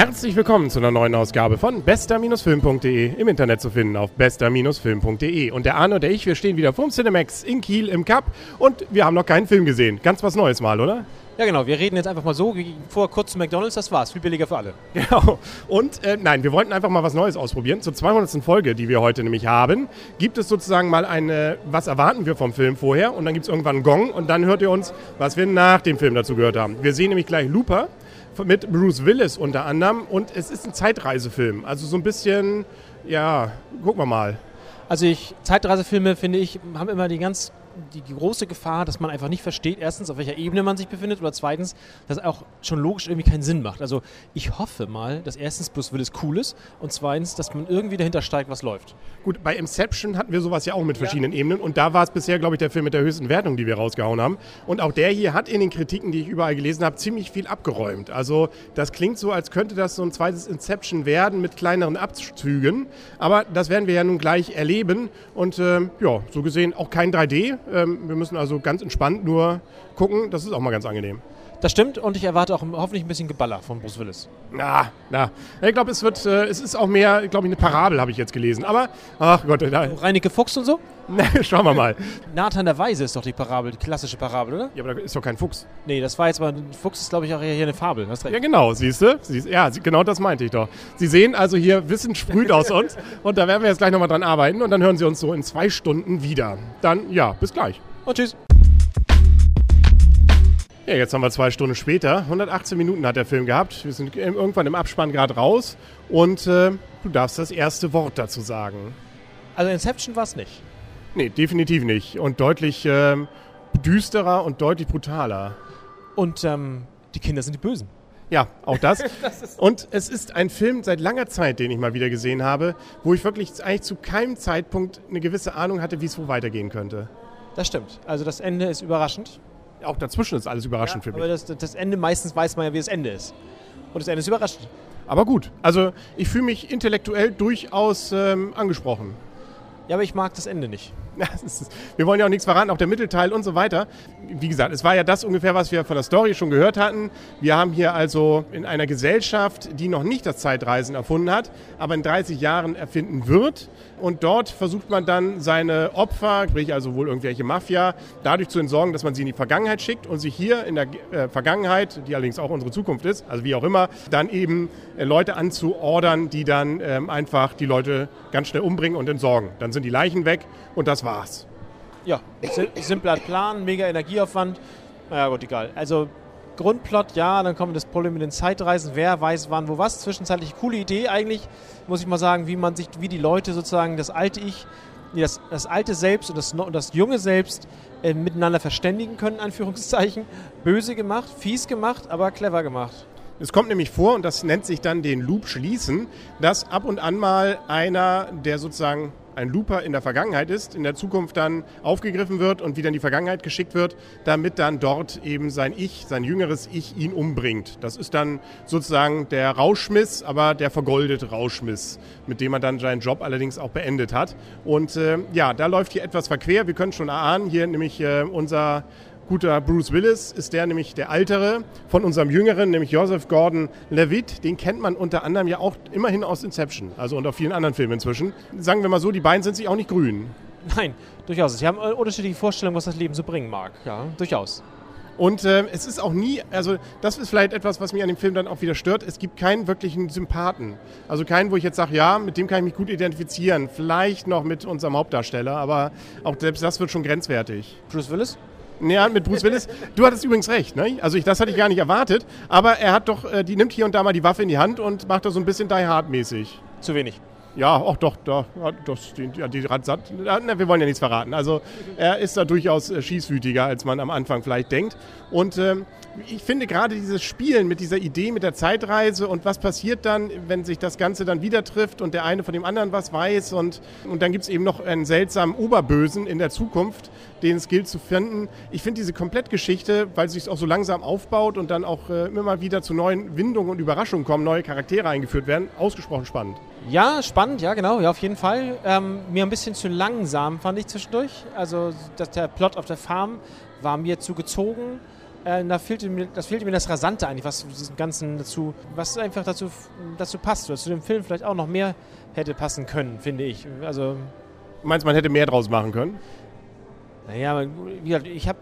Herzlich willkommen zu einer neuen Ausgabe von bester-film.de im Internet zu finden auf bester-film.de. Und der Arne und der ich, wir stehen wieder vorm Cinemax in Kiel im Cup und wir haben noch keinen Film gesehen. Ganz was Neues mal, oder? Ja, genau. Wir reden jetzt einfach mal so, vor kurz zu McDonalds, das war's. Viel billiger für alle. Genau. Und äh, nein, wir wollten einfach mal was Neues ausprobieren. Zur 200. Folge, die wir heute nämlich haben, gibt es sozusagen mal eine, was erwarten wir vom Film vorher? Und dann gibt es irgendwann einen Gong und dann hört ihr uns, was wir nach dem Film dazu gehört haben. Wir sehen nämlich gleich Looper mit Bruce Willis unter anderem und es ist ein Zeitreisefilm. Also so ein bisschen, ja, gucken wir mal. Also ich, Zeitreisefilme, finde ich, haben immer die ganz die große Gefahr, dass man einfach nicht versteht, erstens, auf welcher Ebene man sich befindet oder zweitens, dass es auch schon logisch irgendwie keinen Sinn macht. Also ich hoffe mal, dass erstens Bruce Willis cool ist und zweitens, dass man irgendwie dahinter steigt, was läuft. Gut, bei Inception hatten wir sowas ja auch mit verschiedenen ja. Ebenen und da war es bisher, glaube ich, der Film mit der höchsten Wertung, die wir rausgehauen haben. Und auch der hier hat in den Kritiken, die ich überall gelesen habe, ziemlich viel abgeräumt. Also das klingt so, als könnte das so ein zweites Inception werden mit kleineren Abzügen. Aber das werden wir ja nun gleich erleben und äh, ja, so gesehen auch kein 3D. Ähm, wir müssen also ganz entspannt nur gucken. Das ist auch mal ganz angenehm. Das stimmt und ich erwarte auch hoffentlich ein bisschen Geballer von Bruce Willis. Na, na. Ich glaube, es wird, äh, es ist auch mehr, glaube ich, eine Parabel, habe ich jetzt gelesen. Aber, ach Gott. Da. Reineke Fuchs und so? Schauen wir mal. Nathan der Weise ist doch die Parabel, die klassische Parabel, oder? Ja, aber da ist doch kein Fuchs. Nee, das war jetzt mal, Fuchs ist, glaube ich, auch hier eine Fabel. Hast recht. Ja, genau, siehst du? Ja, genau das meinte ich doch. Sie sehen also hier, Wissen sprüht aus uns und da werden wir jetzt gleich nochmal dran arbeiten und dann hören Sie uns so in zwei Stunden wieder. Dann, ja, bis gleich. Und tschüss. Ja, jetzt haben wir zwei Stunden später. 118 Minuten hat der Film gehabt. Wir sind irgendwann im Abspann gerade raus und äh, du darfst das erste Wort dazu sagen. Also Inception war es nicht. Nee, definitiv nicht. Und deutlich äh, düsterer und deutlich brutaler. Und ähm, die Kinder sind die Bösen. Ja, auch das. das und es ist ein Film seit langer Zeit, den ich mal wieder gesehen habe, wo ich wirklich eigentlich zu keinem Zeitpunkt eine gewisse Ahnung hatte, wie es wo weitergehen könnte. Das stimmt. Also das Ende ist überraschend. Auch dazwischen ist alles überraschend ja, für mich. Aber das, das, Ende, meistens weiß man ja, wie das Ende ist. Und das Ende ist überraschend. Aber gut, also ich fühle mich intellektuell durchaus ähm, angesprochen. Ja, aber ich mag das Ende nicht. wir wollen ja auch nichts verraten, auch der Mittelteil und so weiter. Wie gesagt, es war ja das ungefähr, was wir von der Story schon gehört hatten. Wir haben hier also in einer Gesellschaft, die noch nicht das Zeitreisen erfunden hat, aber in 30 Jahren erfinden wird. Und dort versucht man dann seine Opfer, sprich also wohl irgendwelche Mafia, dadurch zu entsorgen, dass man sie in die Vergangenheit schickt und sich hier in der äh, Vergangenheit, die allerdings auch unsere Zukunft ist, also wie auch immer, dann eben äh, Leute anzuordern, die dann ähm, einfach die Leute ganz schnell umbringen und entsorgen. Dann sind die Leichen weg und das war's. Ja, simpler Plan, mega Energieaufwand. Naja, gut, egal. Also Grundplot, ja, dann kommt das Problem mit den Zeitreisen, wer weiß wann, wo was. Zwischenzeitlich coole Idee eigentlich, muss ich mal sagen, wie man sich, wie die Leute sozusagen das alte Ich, das, das alte Selbst und das, und das junge Selbst äh, miteinander verständigen können, Anführungszeichen. Böse gemacht, fies gemacht, aber clever gemacht. Es kommt nämlich vor, und das nennt sich dann den Loop schließen, dass ab und an mal einer, der sozusagen ein Looper in der Vergangenheit ist, in der Zukunft dann aufgegriffen wird und wieder in die Vergangenheit geschickt wird, damit dann dort eben sein Ich, sein jüngeres Ich ihn umbringt. Das ist dann sozusagen der Rauschmiss, aber der vergoldete Rauschmiss, mit dem er dann seinen Job allerdings auch beendet hat. Und äh, ja, da läuft hier etwas verquer. Wir können schon erahnen, hier nämlich äh, unser guter Bruce Willis ist der nämlich der Ältere von unserem Jüngeren, nämlich Joseph Gordon-Levitt. Den kennt man unter anderem ja auch immerhin aus Inception, also und auch vielen anderen Filmen inzwischen. Sagen wir mal so, die beiden sind sich auch nicht grün. Nein, durchaus. Sie haben unterschiedliche Vorstellungen, was das Leben so bringen mag. Ja, durchaus. Und äh, es ist auch nie, also das ist vielleicht etwas, was mich an dem Film dann auch wieder stört. Es gibt keinen wirklichen Sympathen. Also keinen, wo ich jetzt sage, ja, mit dem kann ich mich gut identifizieren. Vielleicht noch mit unserem Hauptdarsteller, aber auch selbst das wird schon grenzwertig. Bruce Willis? Ja, mit Bruce Willis. Du hattest übrigens recht, ne? Also ich, das hatte ich gar nicht erwartet. Aber er hat doch, äh, die nimmt hier und da mal die Waffe in die Hand und macht das so ein bisschen Die Hard-mäßig. Zu wenig. Ja, auch doch, doch, das, die, die Radsat, na, wir wollen ja nichts verraten. Also er ist da durchaus äh, schießwütiger, als man am Anfang vielleicht denkt. Und ähm, ich finde gerade dieses Spielen mit dieser Idee, mit der Zeitreise und was passiert dann, wenn sich das Ganze dann wieder trifft und der eine von dem anderen was weiß und, und dann gibt es eben noch einen seltsamen Oberbösen in der Zukunft, den es gilt zu finden. Ich finde diese Komplettgeschichte, weil sie sich auch so langsam aufbaut und dann auch äh, immer mal wieder zu neuen Windungen und Überraschungen kommen, neue Charaktere eingeführt werden, ausgesprochen spannend. Ja, spannend, ja genau, ja auf jeden Fall. Ähm, mir ein bisschen zu langsam fand ich zwischendurch. Also dass der Plot auf der Farm war mir zu gezogen Äh, da fehlte mir, das fehlte mir das Rasante eigentlich, was diesem Ganzen dazu, was einfach dazu, dazu passt, oder zu dem Film vielleicht auch noch mehr hätte passen können, finde ich. Also Meinst du, man hätte mehr draus machen können? Naja, wie gesagt, ich habe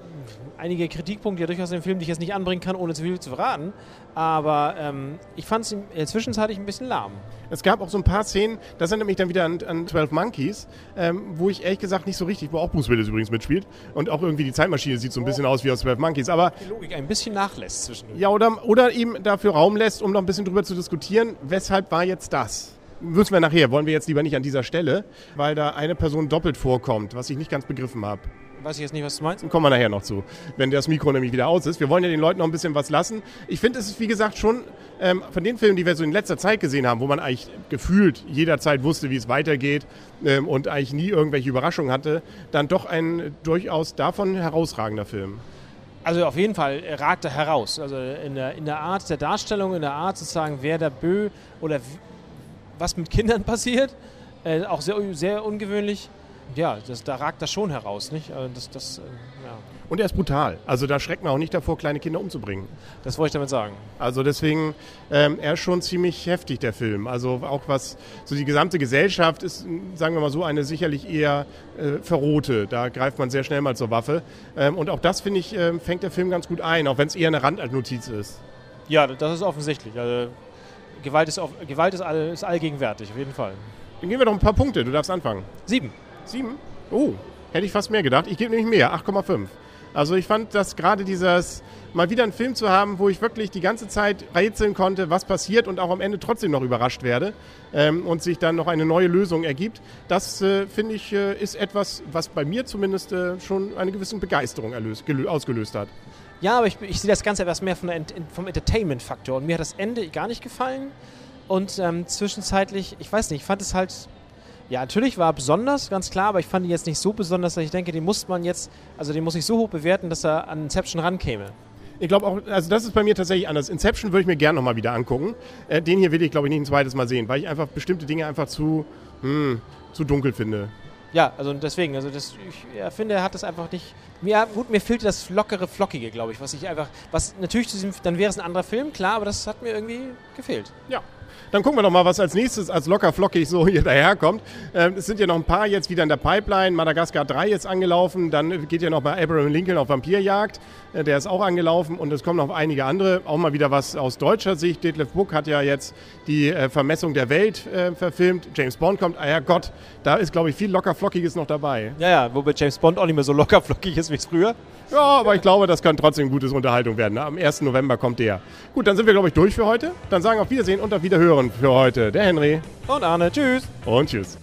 einige Kritikpunkte ja durchaus im Film, die ich jetzt nicht anbringen kann, ohne zu viel zu verraten. Aber ähm, ich fand es zwischenzeitlich ein bisschen lahm. Es gab auch so ein paar Szenen, das erinnert mich dann wieder an, an 12 Monkeys, ähm, wo ich ehrlich gesagt nicht so richtig, wo auch Bruce Willis übrigens mitspielt. Und auch irgendwie die Zeitmaschine sieht so ein bisschen aus wie aus 12 Monkeys. Aber die Logik ein bisschen nachlässt zwischendurch. Ja, oder, oder ihm dafür Raum lässt, um noch ein bisschen drüber zu diskutieren, weshalb war jetzt das? Müssen wir nachher, wollen wir jetzt lieber nicht an dieser Stelle, weil da eine Person doppelt vorkommt, was ich nicht ganz begriffen habe. Weiß ich jetzt nicht, was du meinst. Kommen wir nachher noch zu, wenn das Mikro nämlich wieder aus ist. Wir wollen ja den Leuten noch ein bisschen was lassen. Ich finde, es ist wie gesagt schon ähm, von den Filmen, die wir so in letzter Zeit gesehen haben, wo man eigentlich gefühlt jederzeit wusste, wie es weitergeht ähm, und eigentlich nie irgendwelche Überraschungen hatte, dann doch ein durchaus davon herausragender Film. Also auf jeden Fall ragt er heraus. Also in der, in der Art der Darstellung, in der Art sozusagen, wer der Bö oder was mit Kindern passiert. Äh, auch sehr, sehr ungewöhnlich. Ja, das, da ragt das schon heraus, nicht? Also das, das, äh, ja. Und er ist brutal. Also da schreckt man auch nicht davor, kleine Kinder umzubringen. Das wollte ich damit sagen. Also deswegen, ähm, er ist schon ziemlich heftig, der Film. Also auch was, so die gesamte Gesellschaft ist, sagen wir mal so, eine sicherlich eher äh, verrohte. Da greift man sehr schnell mal zur Waffe. Ähm, und auch das, finde ich, äh, fängt der Film ganz gut ein, auch wenn es eher eine Randnotiz ist. Ja, das ist offensichtlich. Also Gewalt, ist, auf, Gewalt ist, all, ist allgegenwärtig, auf jeden Fall. Dann geben wir doch ein paar Punkte. Du darfst anfangen. Sieben. Sieben? Oh, hätte ich fast mehr gedacht. Ich gebe nämlich mehr, 8,5. Also ich fand, dass gerade dieses mal wieder einen Film zu haben, wo ich wirklich die ganze Zeit rätseln konnte, was passiert und auch am Ende trotzdem noch überrascht werde ähm, und sich dann noch eine neue Lösung ergibt, das äh, finde ich äh, ist etwas, was bei mir zumindest äh, schon eine gewisse Begeisterung erlöst, ausgelöst hat. Ja, aber ich, ich sehe das Ganze etwas mehr von vom Entertainment-Faktor und mir hat das Ende gar nicht gefallen und ähm, zwischenzeitlich, ich weiß nicht, ich fand es halt ja, natürlich war er besonders, ganz klar, aber ich fand ihn jetzt nicht so besonders, dass ich denke, den muss man jetzt, also den muss ich so hoch bewerten, dass er an Inception rankäme. Ich glaube auch, also das ist bei mir tatsächlich anders. Inception würde ich mir gerne nochmal wieder angucken. Äh, den hier will ich, glaube ich, nicht ein zweites Mal sehen, weil ich einfach bestimmte Dinge einfach zu, hm, zu dunkel finde. Ja, also deswegen, also das, ich ja, finde, er hat das einfach nicht. Mir, gut, mir fehlt das lockere, flockige, glaube ich, was ich einfach, was natürlich, dann wäre es ein anderer Film, klar, aber das hat mir irgendwie gefehlt. Ja, dann gucken wir doch mal, was als nächstes als locker flockig so hier daherkommt. Ähm, es sind ja noch ein paar jetzt wieder in der Pipeline. Madagaskar 3 ist angelaufen. Dann geht ja noch bei Abraham Lincoln auf Vampirjagd. Äh, der ist auch angelaufen. Und es kommen noch einige andere. Auch mal wieder was aus deutscher Sicht. Detlef Book hat ja jetzt die äh, Vermessung der Welt äh, verfilmt. James Bond kommt. Ah ja Gott, da ist, glaube ich, viel locker flockiges noch dabei. Ja, ja, wobei James Bond auch nicht mehr so locker flockig ist wie früher. Ja, aber ich glaube, das kann trotzdem gutes Unterhaltung werden. Am 1. November kommt der. Gut, dann sind wir, glaube ich, durch für heute. Dann sagen auf Wiedersehen und auf Wiederhören für heute der Henry. Und Arne. Tschüss. Und tschüss.